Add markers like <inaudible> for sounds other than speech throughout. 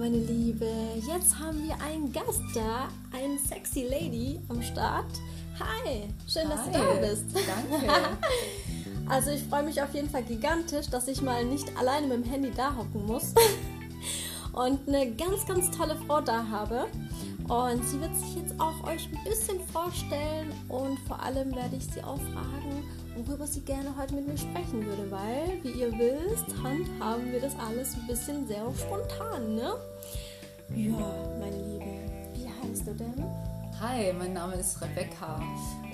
meine Liebe. Jetzt haben wir einen Gast da, eine sexy Lady am Start. Hi, schön, dass Hi. du da bist. Danke. <laughs> Also ich freue mich auf jeden Fall gigantisch, dass ich mal nicht alleine mit dem Handy da hocken muss <laughs> und eine ganz, ganz tolle Frau da habe. Und sie wird sich jetzt auch euch ein bisschen vorstellen und vor allem werde ich sie auch fragen, worüber sie gerne heute mit mir sprechen würde, weil, wie ihr wisst, handhaben wir das alles ein bisschen sehr spontan, ne? Ja, meine Liebe, wie heißt du denn? Hi, mein Name ist Rebecca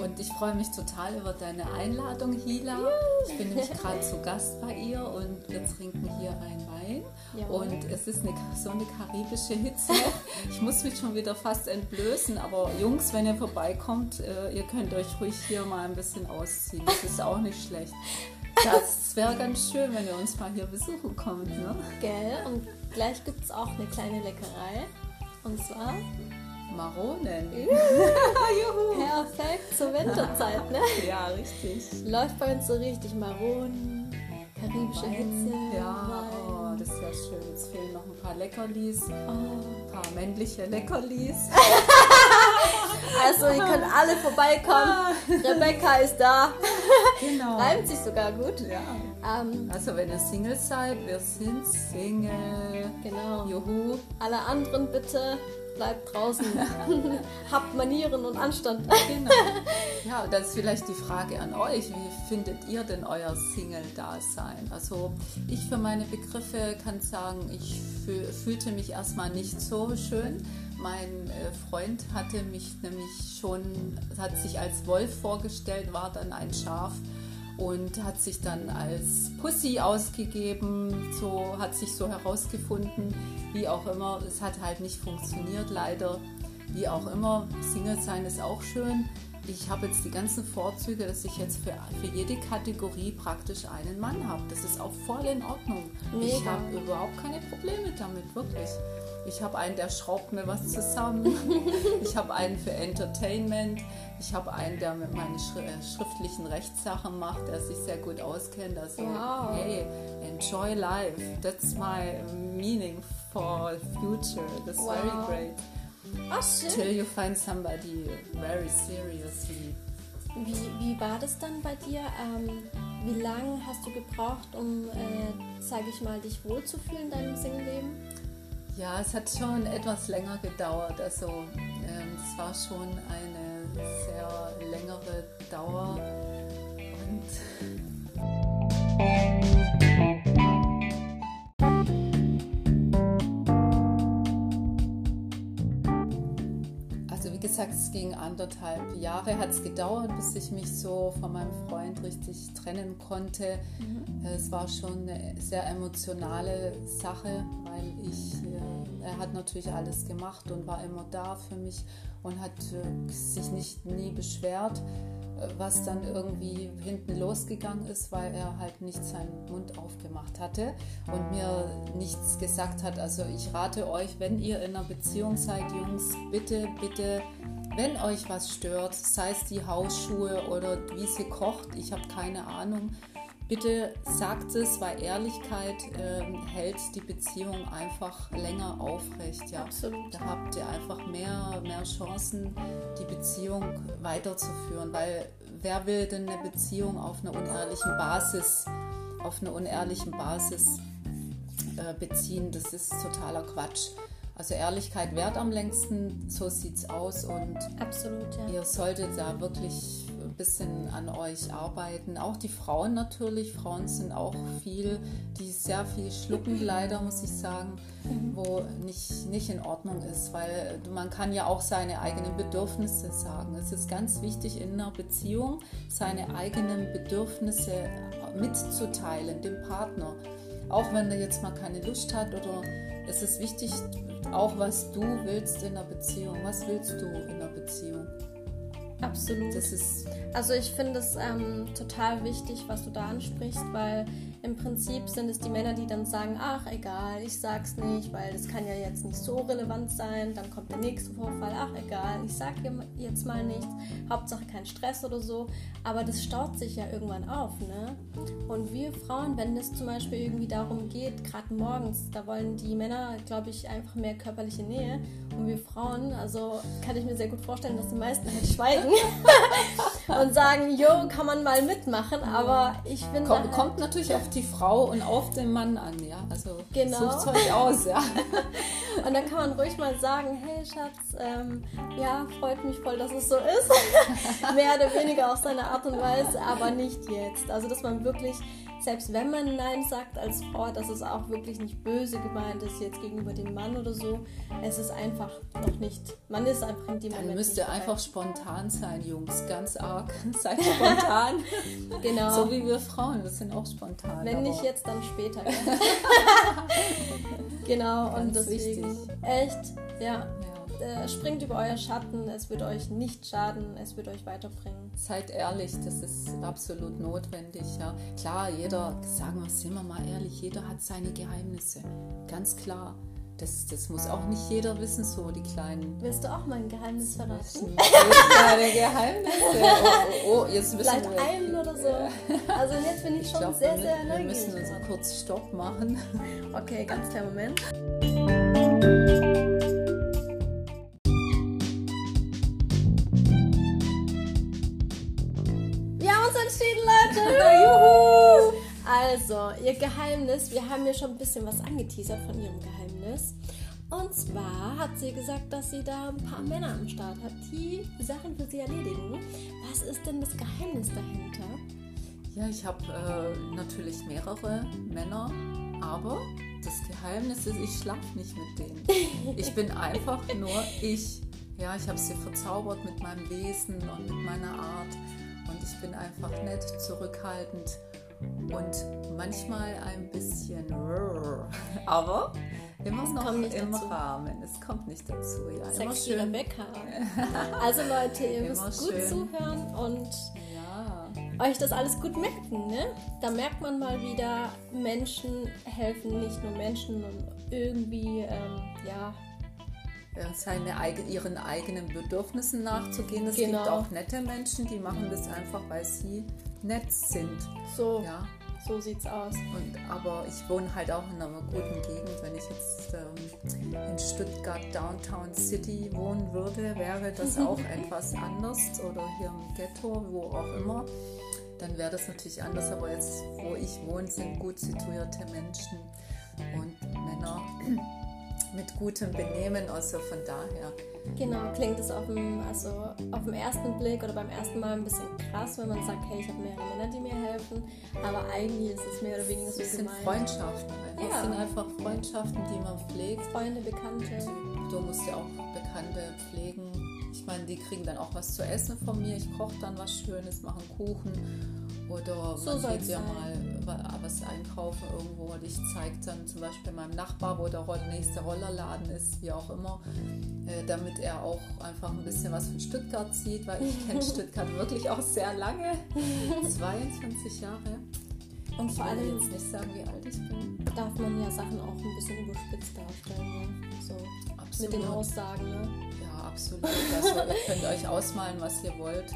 und ich freue mich total über deine Einladung, Hila. Ich bin nämlich <laughs> gerade zu Gast bei ihr und wir trinken hier einen Wein. Jawohl. Und es ist eine, so eine karibische Hitze. <laughs> Ich muss mich schon wieder fast entblößen, aber Jungs, wenn ihr vorbeikommt, äh, ihr könnt euch ruhig hier mal ein bisschen ausziehen. Das ist auch nicht schlecht. Das wäre ganz schön, wenn ihr uns mal hier besuchen kommt. Ne? Gell? Und gleich gibt es auch eine kleine Leckerei. Und zwar Maronen. <laughs> perfekt zur Winterzeit, ne? Ja, richtig. Läuft bei uns so richtig Maronen, karibische Hitze. Ja, oh, das ist ja schön. Jetzt fehlen noch ein paar Leckerlis, Oh. ein paar männliche Leckerlis. <laughs> Also, ihr könnt alle vorbeikommen. Rebecca ist da. <laughs> Genau. Reimt sich sogar gut. Ja. Ähm, Also wenn ihr Single seid, wir sind Single. genau. Juhu. Alle anderen bitte bleibt draußen. <laughs> Habt Manieren und Anstand. Genau. Ja, das ist vielleicht die Frage an euch. Wie findet ihr denn euer Single-Dasein? Also ich für meine Begriffe kann sagen, ich fü- fühlte mich erstmal nicht so schön. Mein äh, Freund hatte mich nämlich schon, hat sich als Wolf vorgestellt, war dann ein Schaf und hat sich dann als Pussy ausgegeben, so hat sich so herausgefunden, wie auch immer. Es hat halt nicht funktioniert, leider. Wie auch immer, Single sein ist auch schön. Ich habe jetzt die ganzen Vorzüge, dass ich jetzt für, für jede Kategorie praktisch einen Mann habe. Das ist auch voll in Ordnung. Ich Mega. habe überhaupt keine Probleme damit, wirklich. Ich habe einen, der schraubt mir was zusammen. ich habe einen für Entertainment. Ich habe einen, der mit meinen Schri äh, schriftlichen Rechtssachen macht, der sich sehr gut auskennt. Also, Wow. hey, enjoy life. That's my meaning for future. That's very Wow. great. Ach, schön. Till you find somebody very seriously. Wie, wie war das dann bei dir? Ähm, wie lange hast du gebraucht, um, äh, sage ich mal, dich wohlzufühlen in deinem Single-Leben? Ja, es hat schon etwas länger gedauert. Also ähm, es war schon eine sehr längere Dauer. Und gesagt, es ging anderthalb Jahre, hat es gedauert, bis ich mich so von meinem Freund richtig trennen konnte. Es war schon eine sehr emotionale Sache, weil ich, äh, er hat natürlich alles gemacht und war immer da für mich und hat äh, sich nicht nie beschwert, was dann irgendwie hinten losgegangen ist, weil er halt nicht seinen Mund aufgemacht hatte und mir nichts gesagt hat. Also ich rate euch, wenn ihr in einer Beziehung seid, Jungs, bitte, bitte wenn euch was stört, sei es die Hausschuhe oder wie sie kocht, ich habe keine Ahnung, bitte sagt es, weil Ehrlichkeit ähm, hält die Beziehung einfach länger aufrecht. Ja. Absolut. Da habt ihr einfach mehr, mehr Chancen, die Beziehung weiterzuführen, weil wer will denn eine Beziehung auf einer unehrlichen Basis, auf einer unehrlichen Basis äh, beziehen? Das ist totaler Quatsch. Also Ehrlichkeit währt am längsten, so sieht's aus und Absolut, ja. Ihr solltet da wirklich bisschen an euch arbeiten. Auch die Frauen natürlich. Frauen sind auch viel, die sehr viel schlucken, leider, muss ich sagen, wo nicht, nicht in Ordnung ist, weil man kann ja auch seine eigenen Bedürfnisse sagen. Es ist ganz wichtig in einer Beziehung, seine eigenen Bedürfnisse mitzuteilen, dem Partner. Auch wenn er jetzt mal keine Lust hat oder es ist wichtig, auch was du willst in einer Beziehung. Was willst du in einer Beziehung? Absolut. Das ist Also ich finde es ähm, total wichtig, was du da ansprichst, weil im Prinzip sind es die Männer, die dann sagen, ach egal, ich sag's nicht, weil das kann ja jetzt nicht so relevant sein, dann kommt der nächste Vorfall, ach egal, ich sag jetzt mal nichts, Hauptsache kein Stress oder so, aber das staut sich ja irgendwann auf, ne? Und wir Frauen, wenn es zum Beispiel irgendwie darum geht, gerade morgens, da wollen die Männer, glaube ich, einfach mehr körperliche Nähe. Und wir Frauen, also kann ich mir sehr gut vorstellen, dass die meisten halt schweigen <laughs> <laughs> und sagen, jo, kann man mal mitmachen, aber ich finde... Kommt, halt, kommt natürlich auf die Frau und auf den Mann an, ja, also genau. sucht euch aus, ja. <laughs> und dann kann man ruhig mal sagen, hey Schatz, ähm, ja, freut mich voll, dass es so ist. <laughs> mehr oder weniger auf seine Art und Weise, aber nicht jetzt. Also, dass man wirklich selbst wenn man Nein sagt als Frau, dass es auch wirklich nicht böse gemeint ist jetzt gegenüber dem Mann oder so. Es ist einfach noch nicht, man ist einfach in dem Dann Moment müsst ihr einfach spontan sein, Jungs, ganz arg. <laughs> Seid spontan. <laughs> genau. So wie wir Frauen, wir sind auch spontan. Wenn nicht jetzt, dann später. <laughs> genau, ganz und deswegen wichtig. echt, ja. ja äh, springt über euer Schatten, es wird euch nicht schaden, es wird euch weiterbringen. Seid ehrlich, das ist absolut notwendig. Ja. Klar, jeder, sagen wir, sind wir mal ehrlich, jeder hat seine Geheimnisse, ganz klar. Das, das muss auch nicht jeder wissen, so die kleinen. Willst du auch mal ein Geheimnis verraten? Deine Geheimnisse. <laughs> Oh, oh, oh, jetzt müssen Vielleicht wir. einen oder so. Also jetzt bin ich, ich schon glaub, sehr, sehr neugierig. Wir müssen uns kurz Stopp machen. Okay, ganz kleinen Moment. <laughs> Also, ihr Geheimnis, wir haben ja schon ein bisschen was angeteasert von ihrem Geheimnis. Und zwar hat sie gesagt, dass sie da ein paar Männer am Start hat, die Sachen für sie erledigen. Was ist denn das Geheimnis dahinter? Ja, ich habe äh, natürlich mehrere Männer, aber das Geheimnis ist, ich schlafe nicht mit denen. Ich bin einfach nur <laughs> ich. Ja, ich habe sie verzaubert mit meinem Wesen und mit meiner Art. Ich bin einfach nett, zurückhaltend und manchmal ein bisschen, aber immer es noch im dazu. Rahmen. Es kommt nicht dazu. Ja, Sex immer schön. Rebecca. <laughs> Also Leute, ihr müsst gut schön. zuhören und ja. euch das alles gut merken. Ne? Da merkt man mal wieder, Menschen helfen nicht nur Menschen und irgendwie, ähm, ja, seine, ihren eigenen Bedürfnissen nachzugehen. Es genau. gibt auch nette Menschen, die machen das einfach, weil sie nett sind. So. Ja. So sieht's aus. Und, aber ich wohne halt auch in einer guten Gegend. Wenn ich jetzt ähm, in Stuttgart Downtown City wohnen würde, wäre das <laughs> auch etwas anders. Oder hier im Ghetto, wo auch immer. Dann wäre das natürlich anders. Aber jetzt, wo ich wohne, sind gut situierte Menschen und Männer mit gutem Benehmen. Also von daher. Genau, klingt es auf dem, also auf den ersten Blick oder beim ersten Mal ein bisschen krass, wenn man sagt, hey, ich habe mehrere Männer, die mir helfen. Aber eigentlich ist es mehr oder weniger so Es sind gemeint. Freundschaften. Einfach. Ja. Es sind einfach Freundschaften, die man pflegt. Freunde, Bekannte. Du musst ja auch Bekannte pflegen. Ich meine, die kriegen dann auch was zu essen von mir. Ich koche dann was Schönes, mache einen Kuchen oder so man geht ja mal was einkaufen irgendwo und ich zeige dann zum Beispiel meinem Nachbar, wo der nächste Rollerladen ist, wie auch immer, äh, damit er auch einfach ein bisschen was von Stuttgart sieht, weil ich kenne <laughs> Stuttgart wirklich auch sehr lange, 22 Jahre. Und vor allem jetzt nicht sagen, wie alt ich bin. Darf man ja Sachen auch ein bisschen überspitzt darstellen, ne? So absolut. mit den Aussagen, ne? Ja, absolut. Also, ihr könnt euch ausmalen, was ihr wollt.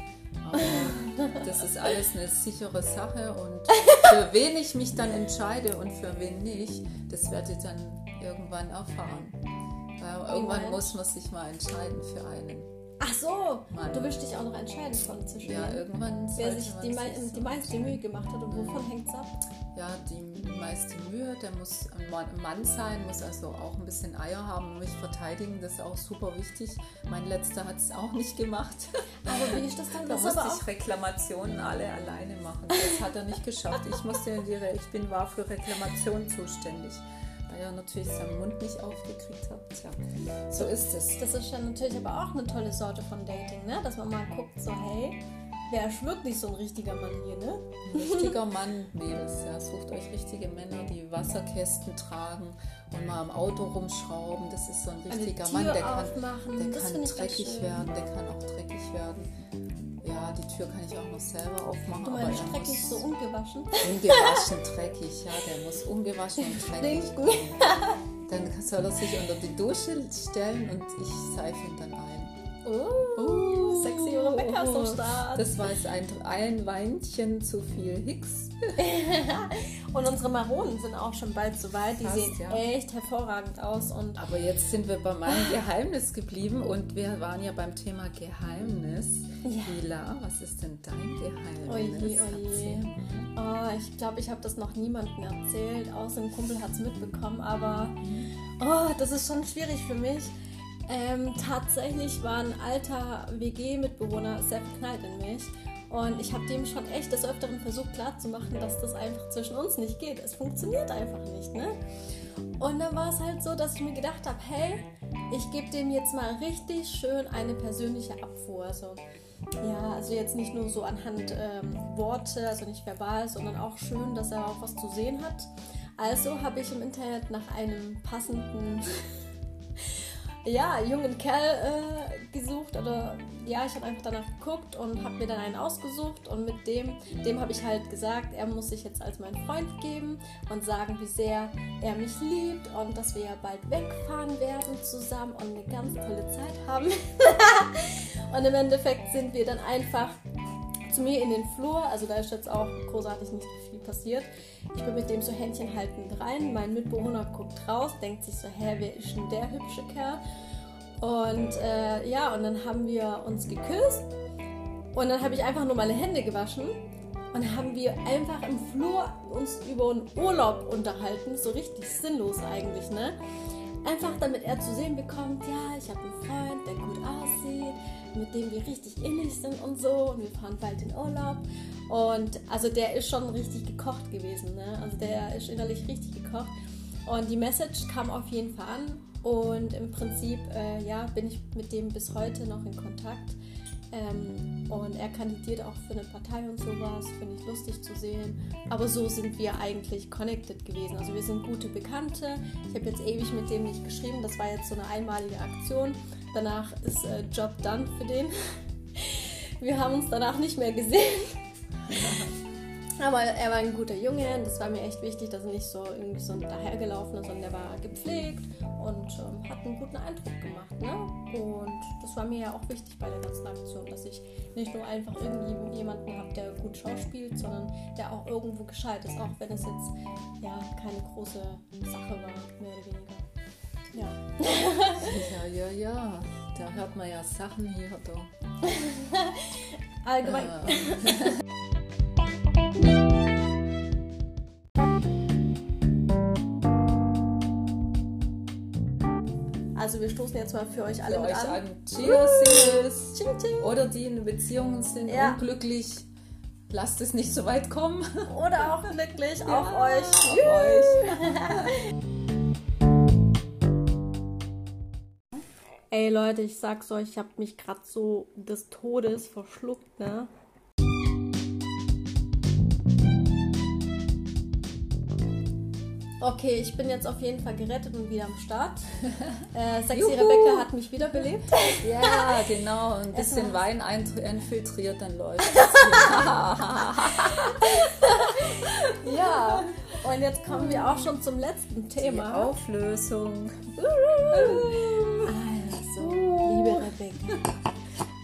Aber das ist alles eine sichere Sache und <laughs> für wen ich mich dann entscheide und für wen nicht, das werdet ihr dann irgendwann erfahren. Weil irgendwann muss man sich mal entscheiden für einen. So, du willst dich auch noch entscheiden von zwischen Ja, irgendwann. Wer sich die, mei die meiste Mühe gemacht hat und wovon hängt es ab? Ja, die meiste Mühe, der muss ein Mann sein, muss also auch ein bisschen Eier haben und mich verteidigen, das ist auch super wichtig. Mein letzter hat es auch nicht gemacht. <laughs> Aber wie ist das dann? Da das musste ich Reklamationen alle alleine machen. Das hat er nicht geschafft. Ich musste, ich bin war für Reklamationen zuständig ja natürlich seinen Mund nicht aufgekriegt habe. Tja, so ist es. Das ist ja natürlich aber auch eine tolle Sorte von Dating, ne? Dass man mal guckt, so hey, wer ist wirklich so ein richtiger Mann hier, ne? Ein richtiger Mann, Mädels, ja. Sucht euch richtige Männer, die Wasserkästen tragen und mal am Auto rumschrauben. Das ist so ein richtiger Mann, der kann, der kann dreckig werden, der kann auch dreckig werden. Ja, die Tür kann ich auch noch selber aufmachen. Du meinst dreckig so ungewaschen? Ungewaschen, <laughs> dreckig, ja, der muss ungewaschen und dreckig Dann soll er sich unter die Dusche stellen und ich seife ihn dann ein. Oh, uh, sexy Rebecca ist am Start. Das war jetzt ein, ein Weinchen zu viel Hicks. <laughs> und unsere Maronen sind auch schon bald so weit. Die Fast, sehen ja. echt hervorragend aus. Und Aber jetzt sind wir bei meinem Geheimnis geblieben und wir waren ja beim Thema Geheimnis. Ja. Lila, was ist denn dein Geheimnis? Oje, oje. Oh, ich glaube, ich habe das noch niemandem erzählt, außer ein Kumpel hat es mitbekommen. Aber oh, das ist schon schwierig für mich. Ähm, tatsächlich war ein alter WG-Mitbewohner sehr verknallt in mich. Und ich habe dem schon echt des Öfteren versucht klarzumachen, dass das einfach zwischen uns nicht geht. Es funktioniert einfach nicht, ne? Und dann war es halt so, dass ich mir gedacht habe, hey, ich gebe dem jetzt mal richtig schön eine persönliche Abfuhr. Also, ja, also jetzt nicht nur so anhand ähm, Worte, also nicht verbal, sondern auch schön, dass er auch was zu sehen hat. Also habe ich im Internet nach einem passenden ja, jungen Kerl äh, gesucht oder ja, ich habe einfach danach geguckt und habe mir dann einen ausgesucht und mit dem, dem habe ich halt gesagt, er muss sich jetzt als mein Freund geben und sagen, wie sehr er mich liebt und dass wir ja bald wegfahren werden zusammen und eine ganz tolle Zeit haben. <laughs> und im Endeffekt sind wir dann einfach zu mir in den Flur, also da ist jetzt auch großartig nicht viel passiert. Ich bin mit dem so Händchen haltend rein, mein Mitbewohner guckt raus, denkt sich so, hä, wer ist denn der hübsche Kerl? Und äh, ja, und dann haben wir uns geküsst und dann habe ich einfach nur meine Hände gewaschen und dann haben wir einfach im Flur uns über einen Urlaub unterhalten, so richtig sinnlos eigentlich, ne? Einfach damit er zu sehen bekommt, ja, ich habe einen Freund, der gut aussieht, mit dem wir richtig innig sind und so. Und wir fahren bald in Urlaub. Und also der ist schon richtig gekocht gewesen. Ne? Also der ist innerlich richtig gekocht. Und die Message kam auf jeden Fall an. Und im Prinzip, äh, ja, bin ich mit dem bis heute noch in Kontakt. Ähm, und er kandidiert auch für eine Partei und sowas, finde ich lustig zu sehen. Aber so sind wir eigentlich connected gewesen. Also wir sind gute Bekannte. Ich habe jetzt ewig mit dem nicht geschrieben. Das war jetzt so eine einmalige Aktion. Danach ist äh, Job done für den. <laughs> Wir haben uns danach nicht mehr gesehen. <laughs> Aber er war ein guter Junge und das war mir echt wichtig, dass er nicht so irgendwie so dahergelaufen ist, sondern der war gepflegt und ähm, hat einen guten Eindruck gemacht. Ne? Und das war mir ja auch wichtig bei der ganzen Aktion, dass ich nicht nur einfach irgendjemanden habe, der gut schauspielt, sondern der auch irgendwo gescheit ist, auch wenn es jetzt ja keine große Sache war, mehr oder weniger. Ja. ja, ja, ja. Da hört man ja Sachen hier. Da. <laughs> Allgemein. <laughs> Also wir stoßen jetzt mal für euch alle für mit euch an. an. Cheers, Singles. Ching, ching. Oder die in Beziehungen sind ja. unglücklich. Lasst es nicht so weit kommen. <laughs> Oder auch glücklich. Ja, auf euch. Auf euch. Ey Leute, ich sag's euch, ich habe mich gerade so des Todes verschluckt, ne? Okay, ich bin jetzt auf jeden Fall gerettet und wieder am Start. <laughs> Äh, Sexy Juhu. Rebecca hat mich wiederbelebt. Ja, genau. Ein bisschen Wein infiltriert, dann läuft <laughs> Ja, und jetzt kommen wir auch schon zum letzten Thema. Die Auflösung. Also, liebe Rebecca. <laughs>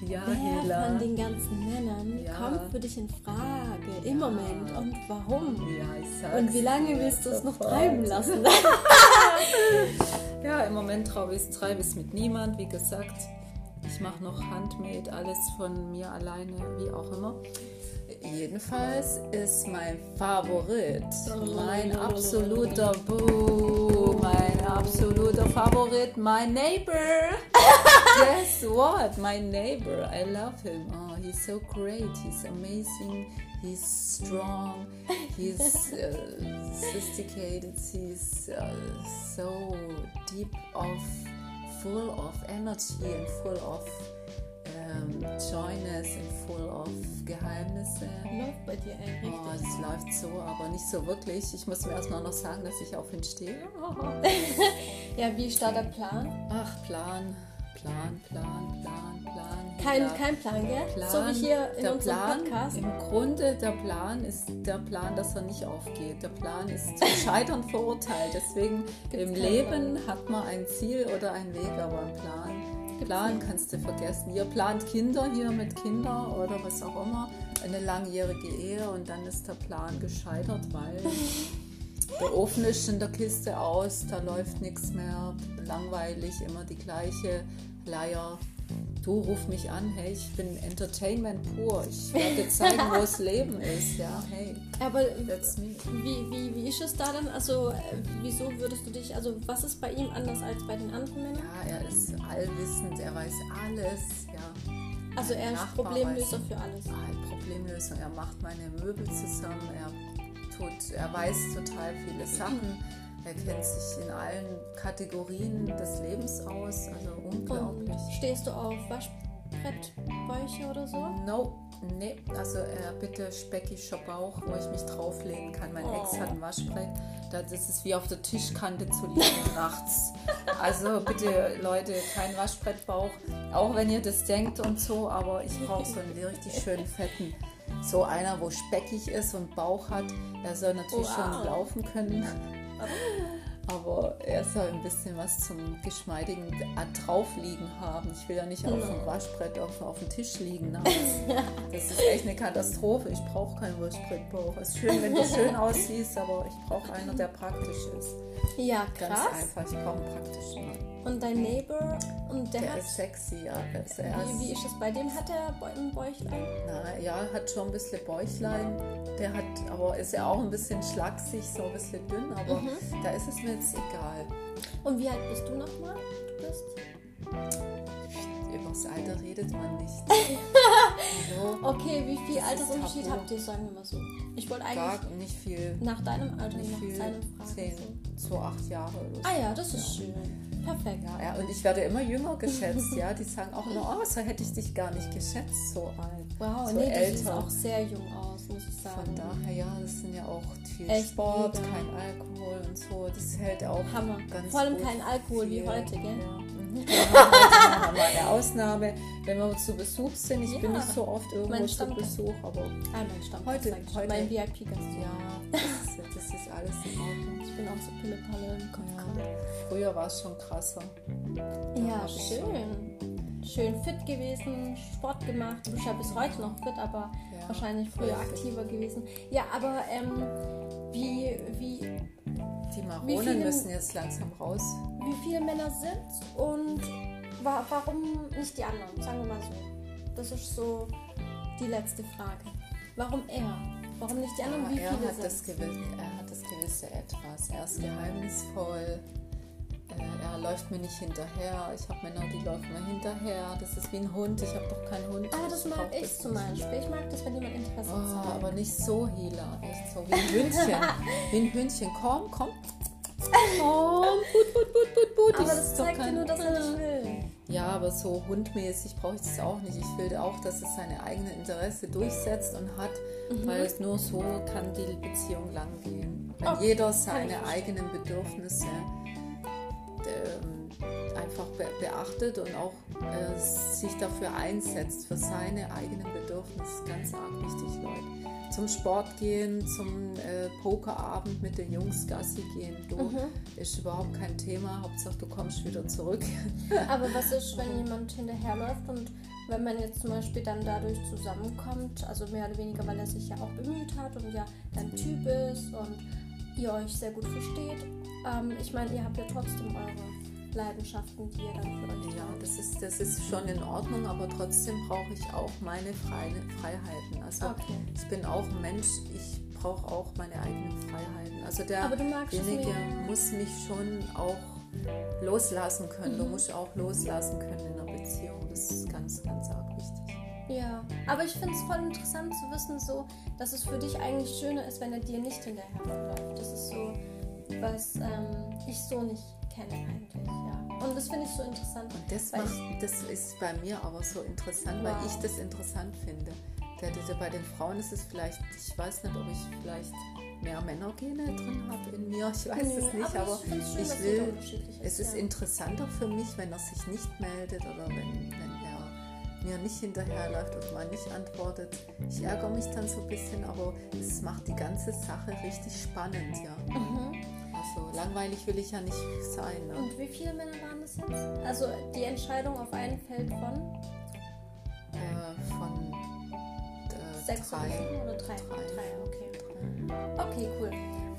Ja, Wer Hela. von den ganzen Männern ja. kommt für dich in Frage im ja. Moment und warum? Ja. Und wie lange willst du es noch treiben lassen? ja, im Moment treibe ich es mit niemand, wie gesagt. Ich mache noch Handmade, alles von mir alleine, wie auch immer. Jedenfalls ist mein Favorit, mein absoluter Boo, mein absoluter Favorit, my neighbor. <laughs> Guess what? My neighbor. I love him. Oh, he's so great. He's amazing. He's strong. He's uh, sophisticated. He's uh, so deep of, full of energy and full of ähm, Joyness und full of Geheimnisse. Läuft bei dir eigentlich. Oh, es läuft so, aber nicht so wirklich. Ich muss mir erstmal noch sagen, dass ich auf ihn stehe. <laughs> ja, wie ist da der Plan? Ach, Plan, Plan, Plan, Plan, Plan. Kein, ja. kein Plan, gell? Plan, so wie hier in der unserem Plan, Podcast. Im Grunde, der Plan ist der Plan, dass er nicht aufgeht. Der Plan ist zum <laughs> Scheitern verurteilt. Deswegen Gibt's im Leben Plan. hat man ein Ziel oder einen Weg, aber einen Plan. Plan kannst du vergessen. Ihr plant Kinder hier mit Kindern oder was auch immer, eine langjährige Ehe und dann ist der Plan gescheitert, weil <laughs> der Ofen ist in der Kiste aus, da läuft nichts mehr, langweilig, immer die gleiche Leier. Du ruf mich an, hey, ich bin Entertainment pur. Ich werde dir zeigen, wo das Leben ist. Ja, hey, Aber wie, wie, wie ist es da dann? Also, äh, wieso würdest du dich, also, was ist bei ihm anders als bei den anderen Männern? Ja, er ist allwissend, er weiß alles. Ja, Also, er ist Problemlöser für alles. Ah, Problemlösung. Er macht meine Möbel zusammen. Er tut, er weiß total viele Sachen. Er kennt sich in allen Kategorien des Lebens aus. Also unglaublich. Und stehst du auf Waschbrettbäuche oder so? No, nee. Also er bitte speckischer Bauch, wo ich mich drauflehnen kann. Mein Ex Oh. hat ein Waschbrett. Da- Das ist wie auf der Tischkante zu liegen <laughs> nachts. Also bitte Leute, kein Waschbrettbauch. Auch wenn ihr das denkt und so, aber ich brauche so einen richtig schönen fetten. So einer, wo speckig ist und Bauch hat. Er soll natürlich Wow. schon laufen können. Aber er soll ein bisschen was zum geschmeidigen draufliegen haben. Ich will ja nicht auf dem Waschbrett auf, auf dem Tisch liegen. <laughs> Das ist echt eine Katastrophe. Ich brauche keinen Waschbrettbauch. Es ist schön, wenn du schön <laughs> aussiehst, aber ich brauche einen, der praktisch ist. Ja, Ganz krass. einfach. Ich brauche einen praktischen Mann. Und dein Neighbor, und der, Der hat, ist sexy, ja. Also wie, wie ist, es bei dem? Hat er ein Bäuchlein? na, ja, hat schon ein bisschen Bäuchlein. Der hat, aber ist ja auch ein bisschen schlaksig, so ein bisschen dünn, aber Mhm. da ist es mir jetzt egal. Und wie alt bist du nochmal? Du bist? Übers Alter redet man nicht. <laughs> Hallo? Okay, wie viel Das Altersunterschied habt ihr, sagen wir mal so? Ich wollte Gar eigentlich nicht viel. nach deinem Alter, Nicht nach viel. Fragen. Zehn, zwei, acht Jahre oder so. So. Ah ja, das ist schön. Perfekt. Ja, und ich werde immer jünger geschätzt, ja. Die sagen auch immer, oh, so hätte ich dich gar nicht geschätzt, so alt. Wow, so nee, du siehst älter. auch sehr jung aus, muss ich sagen. Von daher, ja, das sind ja auch viel Echt Sport, mega. kein Alkohol und so. Das hält auch Hammer. ganz Vor allem kein Alkohol wie viel. heute, gell? Ja. Mhm. <laughs> Haben wir eine Ausnahme, wenn wir zu Besuch sind. Ich bin Ja. nicht so oft irgendwo zu. Besuch, aber Ah, mein Heute- heute- Mein VIP-Gast. ja, <laughs> das, ist- alles in Ordnung. Ich bin auch so Pillepalle im Kopf Ja. Früher war es schon krasser. Ja, hab ich schön. Schön fit gewesen, Sport gemacht. Du bist ja bis heute noch fit, aber Ja, wahrscheinlich früher aktiver gewesen. Ja, aber ähm, wie, wie, Die Maronen viele- müssen jetzt langsam raus. wie viele Männer sind und wa warum nicht die anderen? Sagen wir mal so. Das ist so die letzte Frage. Warum er? Warum nicht die anderen? Ja, wie er, viele hat das gewisse, er hat das gewisse Etwas. Er ist geheimnisvoll. Äh, Er läuft mir nicht hinterher. Ich habe Männer, die laufen mir hinterher. Das ist wie ein Hund. Ich habe doch keinen Hund. Ah, das Ich mag ich zum nicht. Beispiel. Ich mag das, wenn jemand Interesse Oh, zeigt. aber nicht so, Hila. Echt so wie ein Hündchen. <laughs> wie ein Hündchen. Komm, komm. <laughs> Komm, put, put, put, put, put. Aber Ich- das ist zeigt dir nur, dass er nicht will. Ja, aber so hundmäßig brauche ich das auch nicht. Ich will auch, dass es seine eigene Interesse durchsetzt und hat, Mhm. weil es nur so kann die Beziehung lang gehen. Wenn Okay, jeder seine eigenen Bedürfnisse ähm, einfach be beachtet und auch äh, sich dafür einsetzt, für seine eigenen Bedürfnisse. Ganz arg wichtig, Leute. Zum Sport gehen, zum äh, Pokerabend mit den Jungs Gassi gehen, du, Mhm. ist überhaupt kein Thema. Hauptsache, du kommst wieder zurück. <laughs> Aber was ist, wenn jemand hinterherläuft und wenn man jetzt zum Beispiel dann dadurch zusammenkommt, also mehr oder weniger, weil er sich ja auch bemüht hat und ja dein Typ ist und ihr euch sehr gut versteht. Ähm, ich meine, ihr habt ja trotzdem eure Leidenschaften, die ihr dann für euch Ja, das ist, das ist schon in Ordnung, aber trotzdem brauche ich auch meine Freie, Freiheiten. Also Okay. ich bin auch ein Mensch, ich brauche auch meine eigenen Freiheiten. Also du derjenige muss mich schon auch loslassen können. Du Mhm. musst auch loslassen können in einer Beziehung. Das ist ganz, ganz arg wichtig. Ja, aber ich finde es voll interessant zu wissen, so, dass es für dich eigentlich schöner ist, wenn er dir nicht hinterherläuft. Das ist so, was ähm, ich so nicht kenne eigentlich, ja. Und das finde ich so interessant. Und das, Weil macht, das ist bei mir aber so interessant, weil Wow. ich das interessant finde. Bei den Frauen ist es vielleicht, ich weiß nicht, ob ich vielleicht mehr Männergene drin habe in mir, ich weiß Nö, es nicht, aber aber ich schön, ich will, es ist, ja. interessanter für mich, wenn er sich nicht meldet oder wenn, wenn er mir nicht hinterherläuft oder mal nicht antwortet. Ich ärgere mich dann so ein bisschen, aber es macht die ganze Sache richtig spannend, ja. Mhm. Also langweilig will ich ja nicht sein. Ne? Und wie viele Männer waren das jetzt? Also die Entscheidung auf ein Feld von? Äh, von äh, Sechs drei. oder drei? Drei, drei okay. Okay, cool.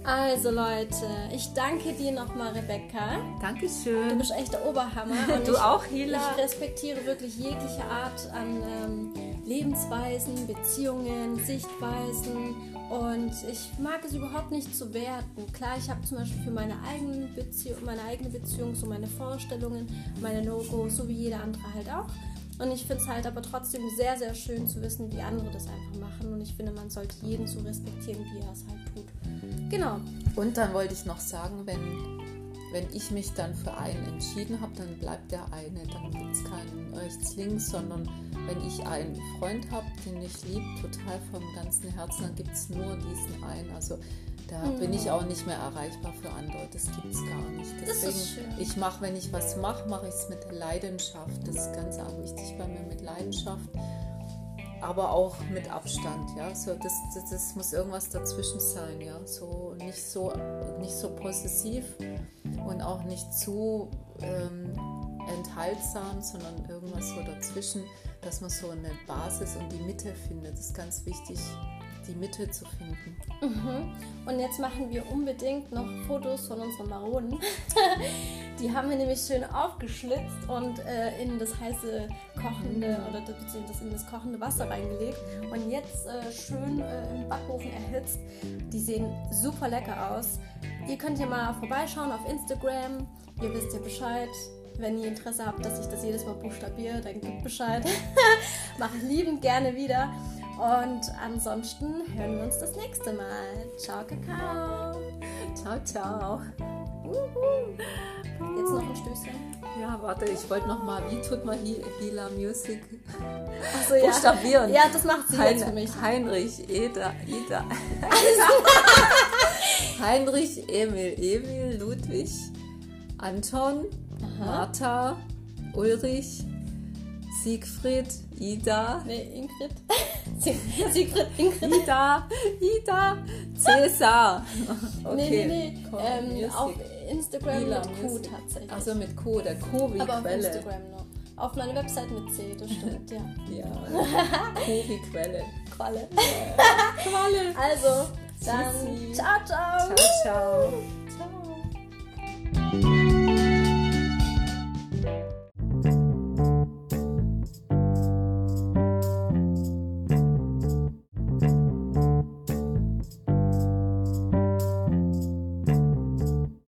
Also Leute, ich danke dir nochmal, Rebecca. Dankeschön. Du bist echt der Oberhammer. <laughs> du ich, auch, Hila. Ich respektiere wirklich jegliche Art an ähm, Lebensweisen, Beziehungen, Sichtweisen und ich mag es überhaupt nicht zu werten. Klar, ich habe zum Beispiel für meine, eigenen Beziehung, meine eigene Beziehung so meine Vorstellungen, meine No-Gos, so wie jeder andere halt auch. Und ich finde es halt aber trotzdem sehr, sehr schön zu wissen, wie andere das einfach machen. Und ich finde, man sollte jeden so respektieren, wie er es halt tut. Genau. Und dann wollte ich noch sagen, wenn, wenn ich mich dann für einen entschieden habe, dann bleibt der eine. Dann gibt es keinen rechts-links, sondern wenn ich einen Freund habe, den ich liebe, total vom ganzen Herzen, dann gibt es nur diesen einen. Also da mhm. bin ich auch nicht mehr erreichbar für andere. Das gibt es gar nicht. Deswegen, ich mache, wenn ich was mache, mache ich es mit Leidenschaft. Das ist ganz arg wichtig bei mir mit Leidenschaft aber auch mit Abstand, ja. So, das, das, das, muss irgendwas dazwischen sein, ja. So nicht so, nicht so possessiv und auch nicht zu ähm, enthaltsam, sondern irgendwas so dazwischen, dass man so eine Basis und die Mitte findet. Das ist ganz wichtig, die Mitte zu finden. Mhm. Und jetzt machen wir unbedingt noch Fotos von unseren Maronen. <laughs> die haben wir nämlich schön aufgeschlitzt und äh, in das heiße kochende oder beziehungsweise in das kochende Wasser reingelegt und jetzt äh, schön äh, im Backofen erhitzt. Die sehen super lecker aus. Ihr könnt hier mal vorbeischauen auf Instagram. Ihr wisst ja Bescheid. Wenn ihr Interesse habt, dass ich das jedes Mal buchstabiere, dann gebt Bescheid. <laughs> Mache ich liebend gerne wieder. Und ansonsten hören wir uns das nächste Mal. Ciao, Kakao. Ciao, ciao. Jetzt noch ein Stößchen. Ja, warte, ich wollte noch mal, wie tut man Hila Music so, ja. buchstabieren? Ja, das macht sie hein jetzt für mich. Heinrich, Eda, Ida. <laughs> Heinrich, Emil, Emil, Ludwig, Anton, Aha. Martha, Ulrich, Siegfried, Ida. Nee, Ingrid. <laughs> Siegfried, Ingrid. Ida, Ida, Cäsar. Okay. Nee, nee, nee. Ähm, auf Instagram Ila, mit Q tatsächlich. Achso, mit Q, der Q wie Aber Quelle. auf Instagram nur. Auf meiner Website mit C, das stimmt, ja. <laughs> ja. <laughs> Q wie Quelle. Qualle. Qualle. Also, dann Tschüssi. ciao, ciao. Ciao, ciao.